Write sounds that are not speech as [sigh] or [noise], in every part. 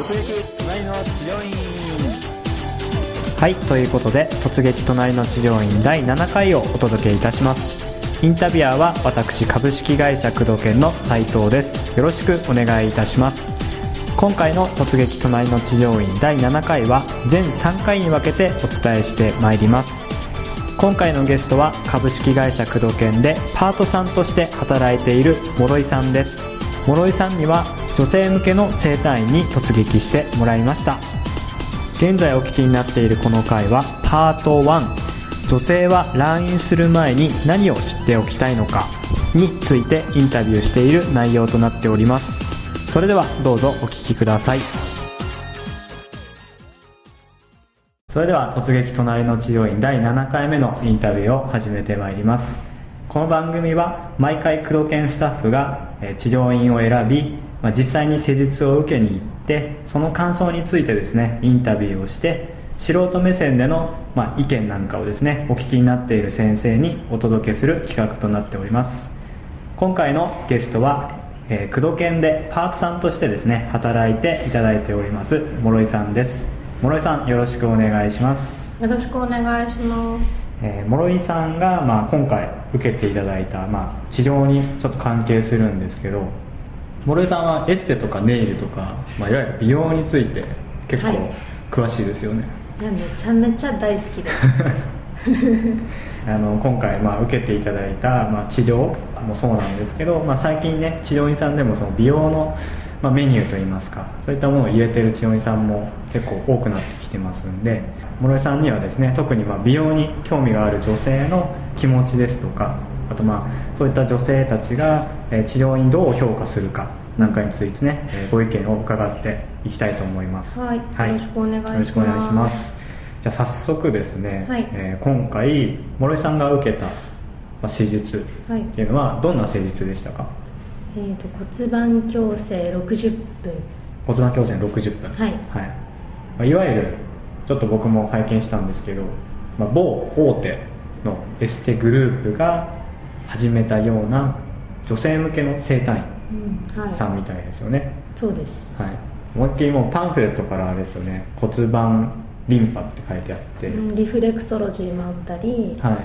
突撃隣の治療院はいということで「突撃隣の治療院」第7回をお届けいたします。インタビュアーは私株式会社工藤研の斉藤です。よろしくお願いいたします。今回の「突撃隣の治療院」第7回は全3回に分けてお伝えしてまいります。今回のゲストは株式会社工藤研でパートさんとして働いている諸井さんです。諸井さんには女性向けの整体院に突撃してもらいました。現在お聞きになっているこの回はパート1女性は来院する前に何を知っておきたいのかについてインタビューしている内容となっております。それではどうぞお聞きください。それでは突撃隣の治療院第7回目のインタビューを始めてまいります。この番組は毎回工藤研スタッフが治療院を選び、まあ、実際に施術を受けに行ってその感想についてですねインタビューをして素人目線での、まあ、意見なんかをですねお聞きになっている先生にお届けする企画となっております。今回のゲストは、えー、工藤研でパートさんとしてですね働いていただいております諸井さんです。諸井さんよろしくお願いします。よろしくお願いします。えー諸井さんが、まあ、今回受けていただいた、まあ、治療にちょっと関係するんですけど諸井さんはエステとかネイルとか、まあ、いわゆる美容について結構はい。詳しいですよね、いやめちゃめちゃ大好きで。す [laughs] あの今回、まあ、受けていただいた、まあ、治療もそうなんですけど、まあ、最近ね治療院さんでもその美容の、まあ、メニューといいますかそういったものを入れてる治療院さんも結構多くなってきてますんで諸井さんにはですね特にまあ美容に興味がある女性の気持ちですとかあとまあそういった女性たちが、えー治療院どう評価するかなんかについてね、えーご意見を伺っていきたいと思います。はい。よろしくお願いします。よろしくお願いします。じゃあ早速ですね、はいえー今回諸井さんが受けた、まあ、施術はい。っていうのはどんな施術でしたか？えー、と骨盤矯正60分。骨盤矯正60分。はい。まあ、いわゆるちょっと僕も拝見したんですけど、まあ、某大手のエステグループが始めたような女性向けの整体うんはい。院さんみたいですよね、そうです。はい。思いっきりもうパンフレットからあれですよね。骨盤リンパって書いてあって、うんリフレクソロジーもあったり、はい。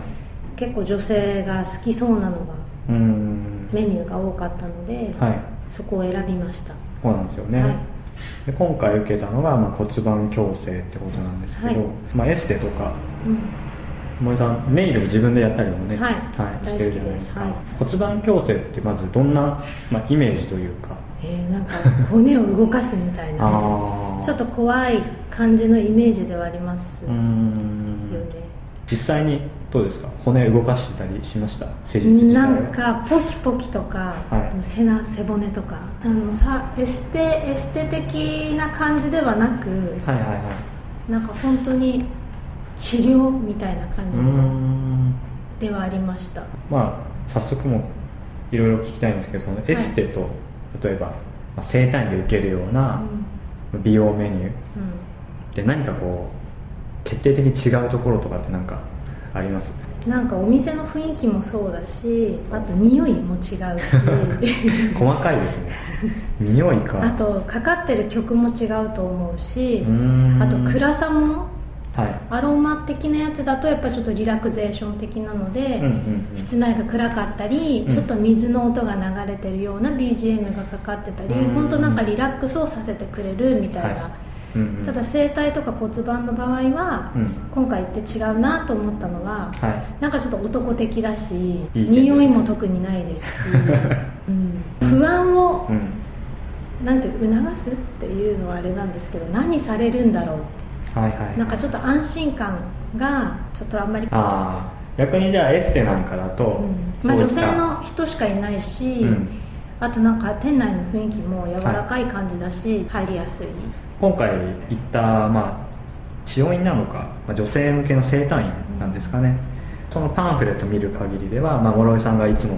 結構女性が好きそうなのがメニューが多かったので、はい。そこを選びました。そうなんですよね、はい。で今回受けたのが、まあ、骨盤矯正ってことなんですけど、はい。まあ、エステとかうん。森さんネイルも自分でやったりもね、はい。してるじゃないですか、骨盤矯正ってまずどんな、まあ、イメージというか？えー、なんか骨を動かすみたいな [laughs] ちょっと怖い感じのイメージではありますよん。ね実際にどうですか？骨動かしてたりしました？施術なんかポキポキとか、はい。背な背骨とか。あのさエステエステ的な感じではなくはいはいはい。なんか本当に治療みたいな感うーん。じではありました。まあ早速もいろいろ聞きたいんですけどそのエステと、例えば、まあ、整体院で受けるような美容メニューうん。で何かこう決定的に違うところとかって何かあります？うんなんかお店の雰囲気もそうだしあと匂いも違うし。[laughs] 細かいですね。匂いか。あとかかってる曲も違うと思うしあと暗さもはい。アロマ的なやつだとやっぱちょっとリラクゼーション的なので、うんうんうん。室内が暗かったり、うん。ちょっと水の音が流れてるような BGM がかかってたり、うん。本当なんかリラックスをさせてくれるみたいな、はいうんうん。ただ整体とか骨盤の場合は、うん。今回行って違うなと思ったのは、はい。なんかちょっと男的だしね。匂いも特にないですし、[laughs] うん。不安をうん。なんて促すっていうのはあれなんですけど何されるんだろう。ってはいはい。なんかちょっと安心感がちょっとあんまり。ああ逆にじゃあエステなんかだと、うん。まあ、女性の人しかいないし、うん。あとなんか店内の雰囲気も柔らかい感じだし、入りやすい今回行った、まあ、治療院なのか、まあ、女性向けの整体院なんですかね、そのパンフレット見る限りでは、まあ、諸井さんがいつも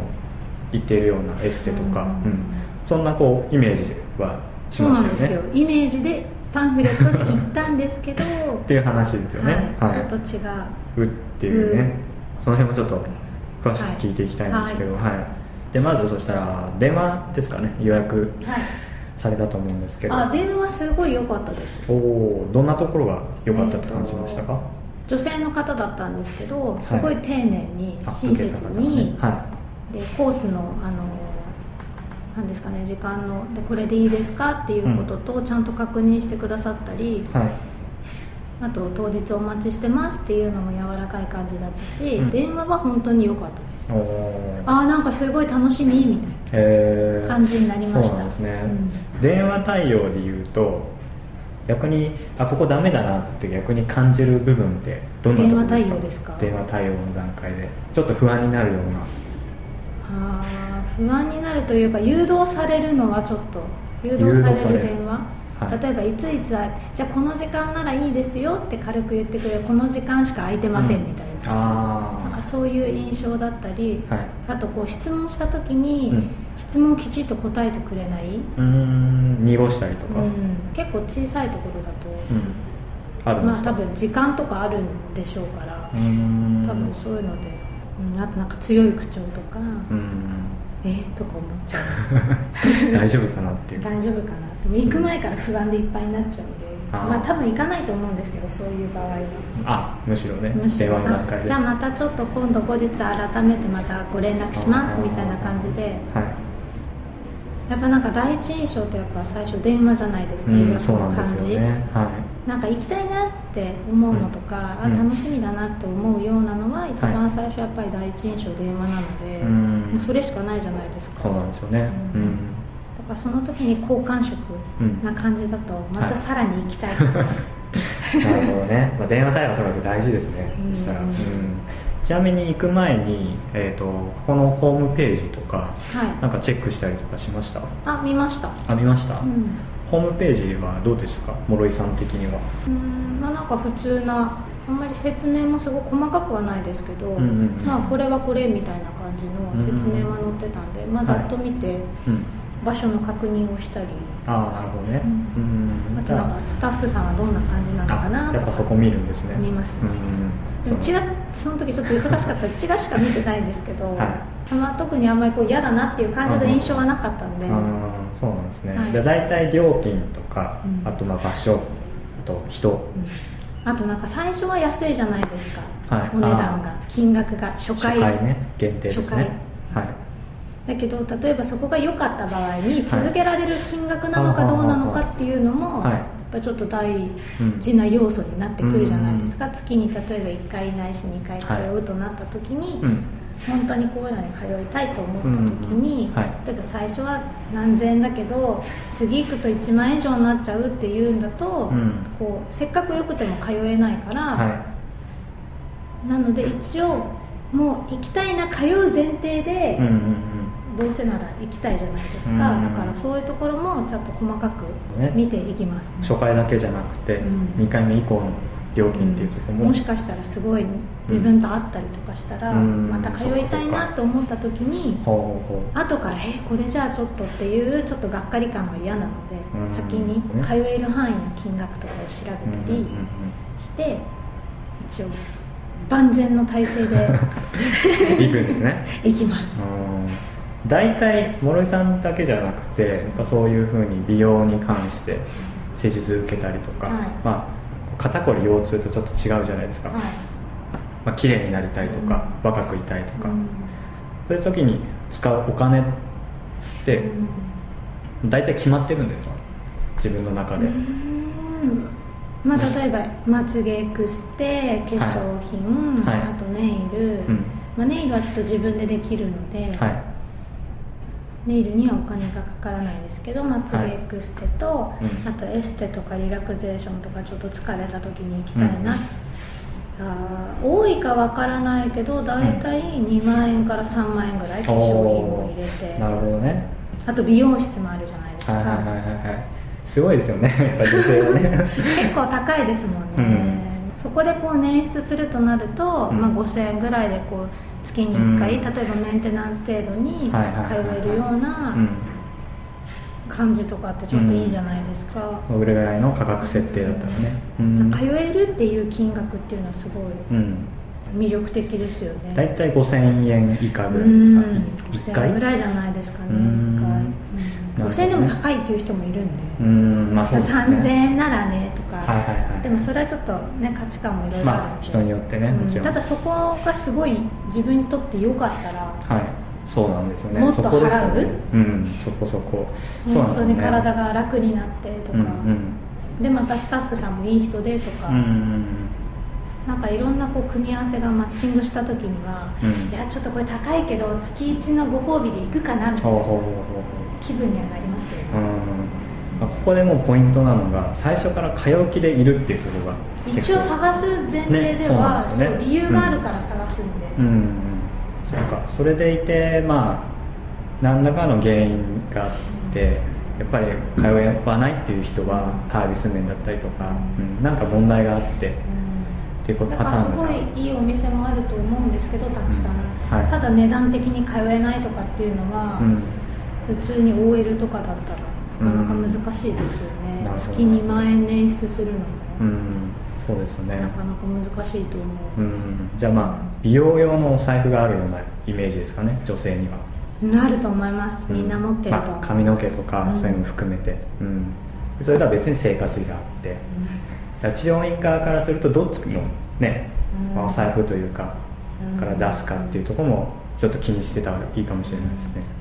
行っているようなエステとか、うん。うん。そんなこうイメージはしそうましたよね。なんですよ。イメージでパンフレットで行ったんですけどっていう話ですよね、はい。ちょっと違う。うっていうね、その辺もちょっと詳しく聞いていきたいんですけど、はい。でまずそしたら電話ですかね。予約。はいされたと思うんですけど。あ電話すごい良かったです。おおどんなところが良かったって感じましたか、女性の方だったんですけどい。すごい丁寧にあ親切に、ね。はでコースのあのなんですかね時間のでこれでいいですか？っていうこととちゃんと確認してくださったり、いはいあと当日お待ちしてますっていうのも柔らかい感じだったし、うん。電話は本当に良かったです。ああなんかすごい楽しみみたいえー。な感じになりました。そうなんですね、うん。電話対応で言うと逆にあここダメだなって逆に感じる部分ってどんなところですか？電話対応ですか？電話対応の段階で。ちょっと不安になるような。あー不安になるというか誘導されるのはちょっと誘導される。電話、はい。例えばいついつはじゃあこの時間ならいいですよって軽く言ってくれるこの時間しか空いてませんみたいな,、なんかあそういう印象だったり、あはい。あとこう質問した時に、うん。質問きちっと答えてくれない、うーん。濁したりとか、うん、結構小さいところだと、うん。あまあ多分時間とかあるんでしょうから、多分そういうので、うん、あとなんか強い口調とか、うんえー、とか思っちゃう。[laughs] 大丈夫かなっていう。大丈夫かな。でも行く前から不安でいっぱいになっちゃうんで、あー。まあ多分行かないと思うんですけどそういう場合は。あむしろね。むしろ。電話の段階で。あじゃあまたちょっと今度後日改めてまたご連絡しますみたいな感じで。はい。やっぱなんか第一印象ってやっぱ最初電話じゃないですか、うんそうなんです感じよね。はなんか行きたいなって思うのとか、うん。あ楽しみだなって思うようなのは一番最初やっぱり第一印象電話なので、うんもうそれしかないじゃないですか。そうなんですよね。ううん。ん、だからその時に好感触な感じだとまたさらに行きたいとか、[laughs] なるほどね、まあ、電話対話とかく大事ですね、うん。そしたら、うん、ちなみに行く前に、えー、とここのホームページとかはい。なんかチェックしたりとかしました？あ見ました。あ見ました、うん。ホームページはどうですか？諸井さん的には。うんまあなんか普通なあんまり説明もすごく細かくはないですけど、うんうんうん。まあこれはこれみたいな感じの説明は載ってたんで、まあざっと見てうん。場所の確認をしたり、ああなるほどね。ううん。あとなんかスタッフさんはどんな感じなのかなとかあやっぱそこ見るんですね。見ますね。うんうちがその時ちょっと忙しかった [laughs] うちがしか見てないんですけど、はい。まあ、特にあんまりこう嫌だなっていう感じの印象はなかったんで、そうなんですね、はい。じゃあ大体料金とか、うん。あとまあ場所あと人。うん。あとなんか最初は安いじゃないですか、はい。お値段が金額が初回。ね限定ですね。はい。だけど例えばそこが良かった場合に続けられる金額なのかどうなのかっていうのも、ぱちょっと大事な要素になってくるじゃないですか、月に例えば1回ないし2回通うとなった時に、うん本当にこういうのに通いたいと思った時に、うん。はい。例えば最初は何千円だけど次行くと1万円以上になっちゃうっていうんだと、うん。こうせっかくよくても通えないから、はなので一応もう行きたいな通う前提で、いうんうんどうせなら行きたいじゃないですか、うん。だからそういうところもちょっと細かくね。見ていきます、うん初回だけじゃなくて、うん。2回目以降の料金っていうところも、もしかしたらすごい自分と会ったりとかしたら、うん。また通いたいなと思った時に、ほうほうほ後から「えこれじゃあちょっと」っていうちょっとがっかり感が嫌なので、うん。先に通える範囲の金額とかを調べたりして、一応万全の体制で [laughs] 行くんですね。[laughs] 行きます、うん大体諸井さんだけじゃなくてやっぱそういうふうに美容に関して施術受けたりとか、はい。まあ、肩こり腰痛とちょっと違うじゃないですか、はい。まあ綺麗になりたいとか、若くいたいとか、うん。そういう時に使うお金って大体決まってるんですか？自分の中で、うん。まあ、例えばまつげエクステ化粧品、はい。あとネイル、うん。まあ、ネイルはちょっと自分でできるので、はいネイルにはお金がかからないですけどまつげエクステと、うん。あとエステとかリラクゼーションとかちょっと疲れた時に行きたいな、うん。あー多いかわからないけど大体2万円から3万円ぐらい化粧品を入れて。なるほどね。あと美容室もあるじゃないですか、はいはいはいはいはい。すごいですよね。やっぱ女性はね。[laughs] 結構高いですもんね、うん。そこでこう捻出するとなると、うん。まあ、5000円ぐらいでこう月に1回、うん。例えばメンテナンス程度に通えるようなうん。感じとかってちょっといいじゃないですか、どれぐらいの価格設定だったらね。うん。通えるっていう金額っていうのはすごいうん。魅力的ですよね。大体5000円以下ぐうらいですか。ん。1 5000回円ぐらいじゃないですかねうん。1回、5000円でも高いっていう人もいるんで、うんまあそうですね。3000円ならねとか、はいはいはい。でもそれはちょっとね価値観もいろいろあるんで、まあ人によってねうん。もちろん。ただそこがすごい自分にとって良かったらはい。そうなんですよね。もっとそこですよ払うね。うんそこそこ。そうなん本当にですよね。体が楽になってとか、うんうんでまたスタッフさんもいい人でとか、うんうんなんかいろんなこう組み合わせがマッチングした時には、うん。いやちょっとこれ高いけど月1のご褒美で行くかなみたいな。ほうほうほうほう気分にはなりますよね、うん。まあここでもうポイントなのが最初から買い置きでいるっていうところが一応探す前提では、ねそう理由があるから探すんで、うん。うん。そうかそれでいてまあ何らかの原因があってやっぱり通わないっていう人はサービス面だったりとか、うん、なんか問題があってっていうことだパターンがじゃあいいいお店もあると思うんですけどたくさん、うん。はい。ただ値段的に通えないとかっていうのは、うん普通に OL とかだったらなかなか難しいですよね、なるほど。月2万円捻出するのも、うん。そうですよね。なかなか難しいと思う、うん。じゃあまあ美容用のお財布があるようなイメージですかね女性には。なると思います。みんな持ってると、まあ、髪の毛とかうん。そういうのも含めて、うん。それとは別に生活費があって。だから治療院側からするとどっちのね、うん。まあお財布というかうん。から出すかっていうところもちょっと気にしてたらいいかもしれないですね